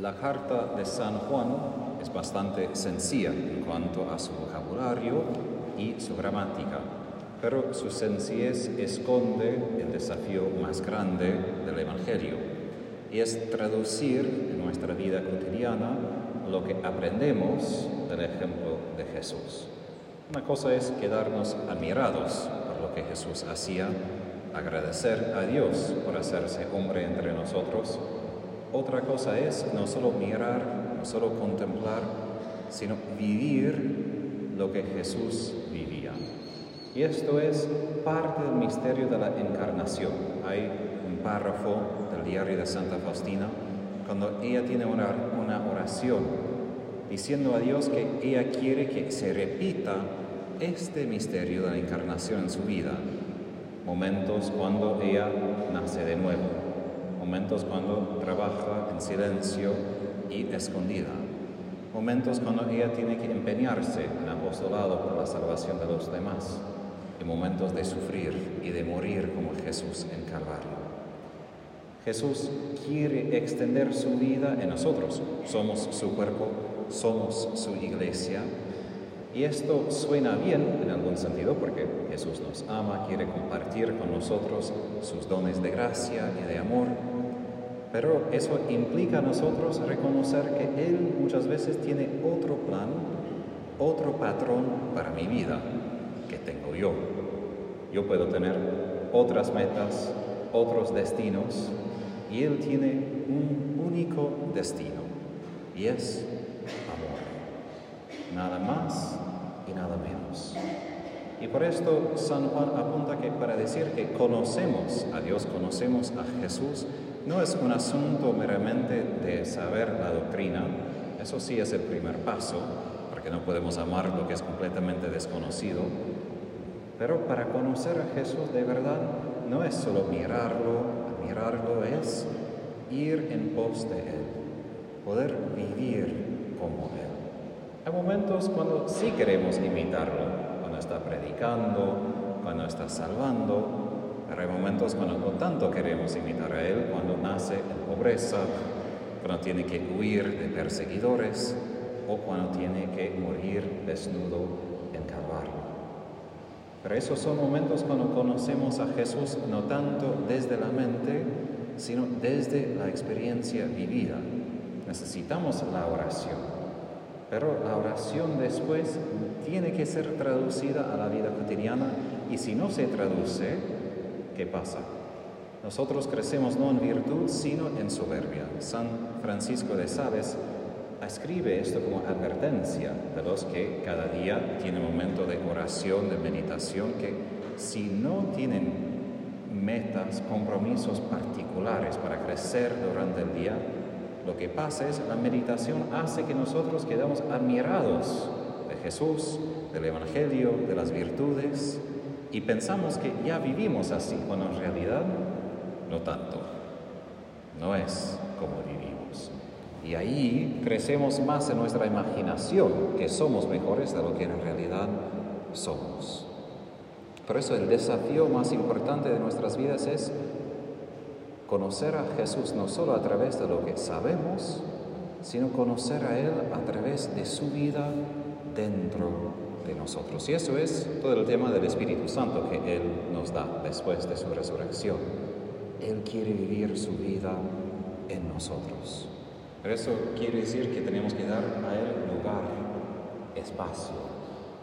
La carta de San Juan es bastante sencilla en cuanto a su vocabulario y su gramática, pero su sencillez esconde el desafío más grande del Evangelio, y es traducir en nuestra vida cotidiana lo que aprendemos del ejemplo de Jesús. Una cosa es quedarnos admirados por lo que Jesús hacía, agradecer a Dios por hacerse hombre entre nosotros, otra cosa es no solo mirar, no solo contemplar, sino vivir lo que Jesús vivía. Y esto es parte del misterio de la encarnación. Hay un párrafo del diario de Santa Faustina cuando ella tiene una, una oración diciendo a Dios que ella quiere que se repita este misterio de la encarnación en su vida. Momentos cuando ella nace de nuevo momentos cuando trabaja en silencio y escondida, momentos cuando ella tiene que empeñarse en apostolado por la salvación de los demás, y momentos de sufrir y de morir como Jesús en Calvario. Jesús quiere extender su vida en nosotros, somos su cuerpo, somos su iglesia, y esto suena bien en algún sentido porque Jesús nos ama, quiere compartir con nosotros sus dones de gracia y de amor, pero eso implica a nosotros reconocer que Él muchas veces tiene otro plan, otro patrón para mi vida que tengo yo. Yo puedo tener otras metas, otros destinos, y Él tiene un único destino, y es amor. Nada más y nada menos. Y por esto San Juan apunta que para decir que conocemos a Dios, conocemos a Jesús, no es un asunto meramente de saber la doctrina, eso sí es el primer paso, porque no podemos amar lo que es completamente desconocido, pero para conocer a Jesús de verdad no es solo mirarlo, admirarlo, es ir en pos de Él, poder vivir como Él. Hay momentos cuando sí queremos imitarlo, cuando está predicando, cuando está salvando, pero hay momentos cuando no tanto queremos imitar a Él, cuando nace en pobreza, cuando tiene que huir de perseguidores o cuando tiene que morir desnudo en Calvario. Pero esos son momentos cuando conocemos a Jesús no tanto desde la mente, sino desde la experiencia vivida. Necesitamos la oración, pero la oración después tiene que ser traducida a la vida cotidiana y si no se traduce, ¿qué pasa? Nosotros crecemos no en virtud, sino en soberbia. San Francisco de Sales escribe esto como advertencia de los que cada día tienen momento de oración, de meditación, que si no tienen metas, compromisos particulares para crecer durante el día, lo que pasa es la meditación hace que nosotros quedamos admirados de Jesús, del Evangelio, de las virtudes, y pensamos que ya vivimos así, cuando en realidad no tanto. No es como vivimos. Y ahí crecemos más en nuestra imaginación, que somos mejores de lo que en realidad somos. Por eso el desafío más importante de nuestras vidas es conocer a Jesús no solo a través de lo que sabemos, sino conocer a Él a través de su vida dentro de nosotros. Y eso es todo el tema del Espíritu Santo que Él nos da después de su resurrección. Él quiere vivir su vida en nosotros. Pero eso quiere decir que tenemos que dar a Él lugar, espacio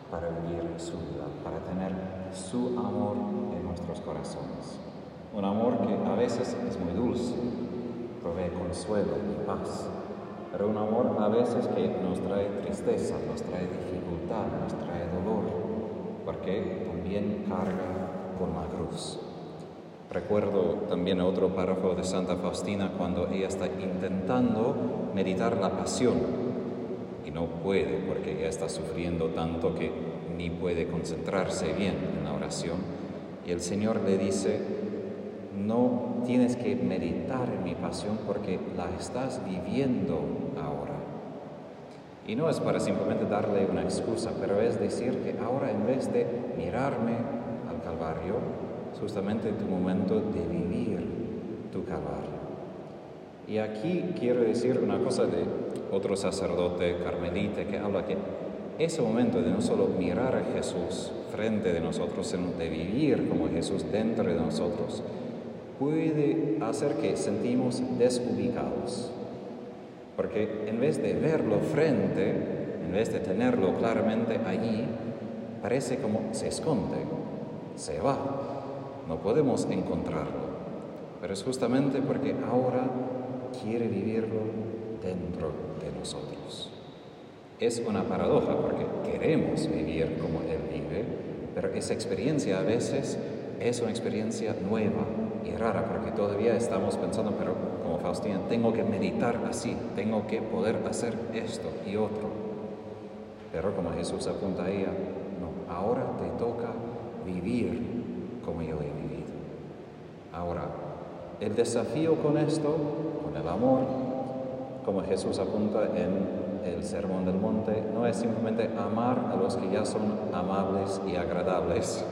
para vivir su vida, para tener su amor en nuestros corazones. Un amor que a veces es muy dulce, provee consuelo y paz, pero un amor a veces que nos trae tristeza, nos trae dificultad, nos trae dolor, porque también carga con la cruz. Recuerdo también otro párrafo de Santa Faustina cuando ella está intentando meditar la pasión y no puede porque ella está sufriendo tanto que ni puede concentrarse bien en la oración. Y el Señor le dice, no tienes que meditar en mi pasión porque la estás viviendo ahora. Y no es para simplemente darle una excusa, pero es decir que ahora en vez de mirarme al Calvario, es justamente tu momento de vivir tu Calvario. Y aquí quiero decir una cosa de otro sacerdote carmelita que habla que ese momento de no solo mirar a Jesús frente de nosotros, sino de vivir como Jesús dentro de nosotros, puede hacer que sentimos desubicados. Porque en vez de verlo frente, en vez de tenerlo claramente allí, parece como se esconde, se va, no podemos encontrarlo. Pero es justamente porque ahora quiere vivirlo dentro de nosotros. Es una paradoja porque queremos vivir como Él vive, pero esa experiencia a veces es una experiencia nueva y rara porque todavía estamos pensando, pero como Faustina, tengo que meditar así, tengo que poder hacer esto y otro. Pero como Jesús apunta a ella, no, ahora te toca vivir como yo he vivido. Ahora, el desafío con esto, con el amor, como Jesús apunta en el Sermón del Monte, no es simplemente amar a los que ya son amables y agradables.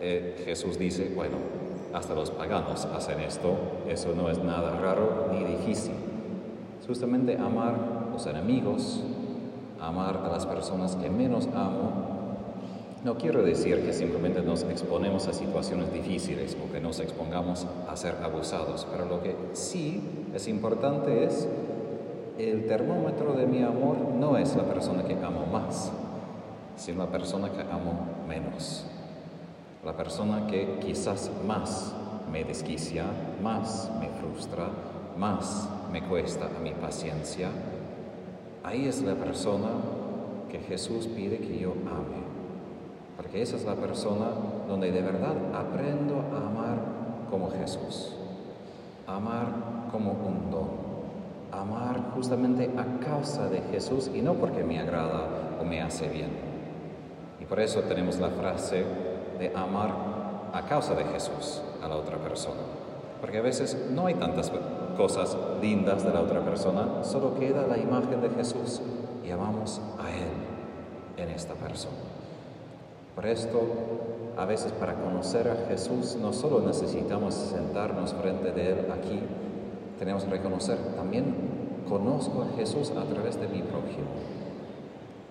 Eh, Jesús dice, bueno, hasta los paganos hacen esto, eso no es nada raro ni difícil. Justamente amar a los enemigos, amar a las personas que menos amo, no quiero decir que simplemente nos exponemos a situaciones difíciles o que nos expongamos a ser abusados, pero lo que sí es importante es el termómetro de mi amor no es la persona que amo más, sino la persona que amo menos. La persona que quizás más me desquicia, más me frustra, más me cuesta a mi paciencia. Ahí es la persona que Jesús pide que yo ame. Porque esa es la persona donde de verdad aprendo a amar como Jesús. Amar como un don amar justamente a causa de Jesús y no porque me agrada o me hace bien. Y por eso tenemos la frase de amar a causa de Jesús a la otra persona. Porque a veces no hay tantas cosas lindas de la otra persona, solo queda la imagen de Jesús y amamos a Él en esta persona. Por esto, a veces para conocer a Jesús no solo necesitamos sentarnos frente de Él aquí, tenemos que reconocer también conozco a Jesús a través de mi prójimo,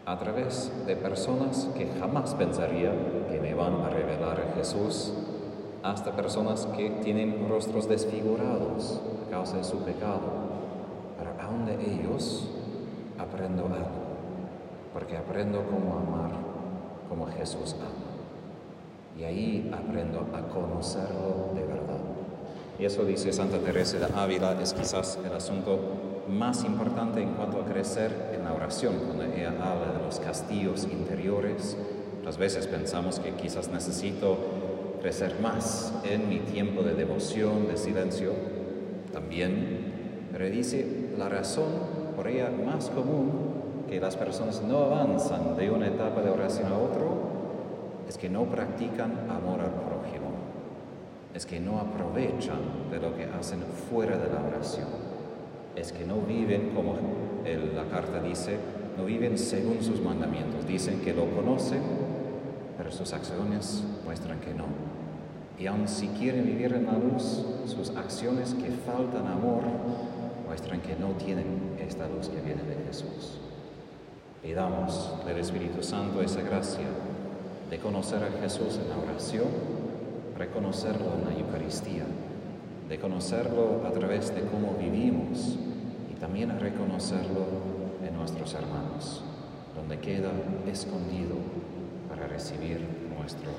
a través de personas que jamás pensaría que me van a revelar a Jesús, hasta personas que tienen rostros desfigurados a causa de su pecado. Pero aún de ellos aprendo algo, porque aprendo cómo amar como Jesús ama. Y ahí aprendo a conocerlo de verdad. Y eso dice Santa Teresa de Ávila, es quizás el asunto más importante en cuanto a crecer en la oración, cuando ella habla de los castillos interiores. Muchas veces pensamos que quizás necesito crecer más en mi tiempo de devoción, de silencio, también, pero dice la razón por ella más común que las personas no avanzan de una etapa de oración a otro es que no practican amor al prójimo, es que no aprovechan de lo que hacen fuera de la oración es que no viven, como la carta dice, no viven según sus mandamientos. Dicen que lo conocen, pero sus acciones muestran que no. Y aun si quieren vivir en la luz, sus acciones que faltan amor muestran que no tienen esta luz que viene de Jesús. Pidamos del Espíritu Santo esa gracia de conocer a Jesús en la oración, reconocerlo en la Eucaristía de conocerlo a través de cómo vivimos y también reconocerlo en nuestros hermanos, donde queda escondido para recibir nuestro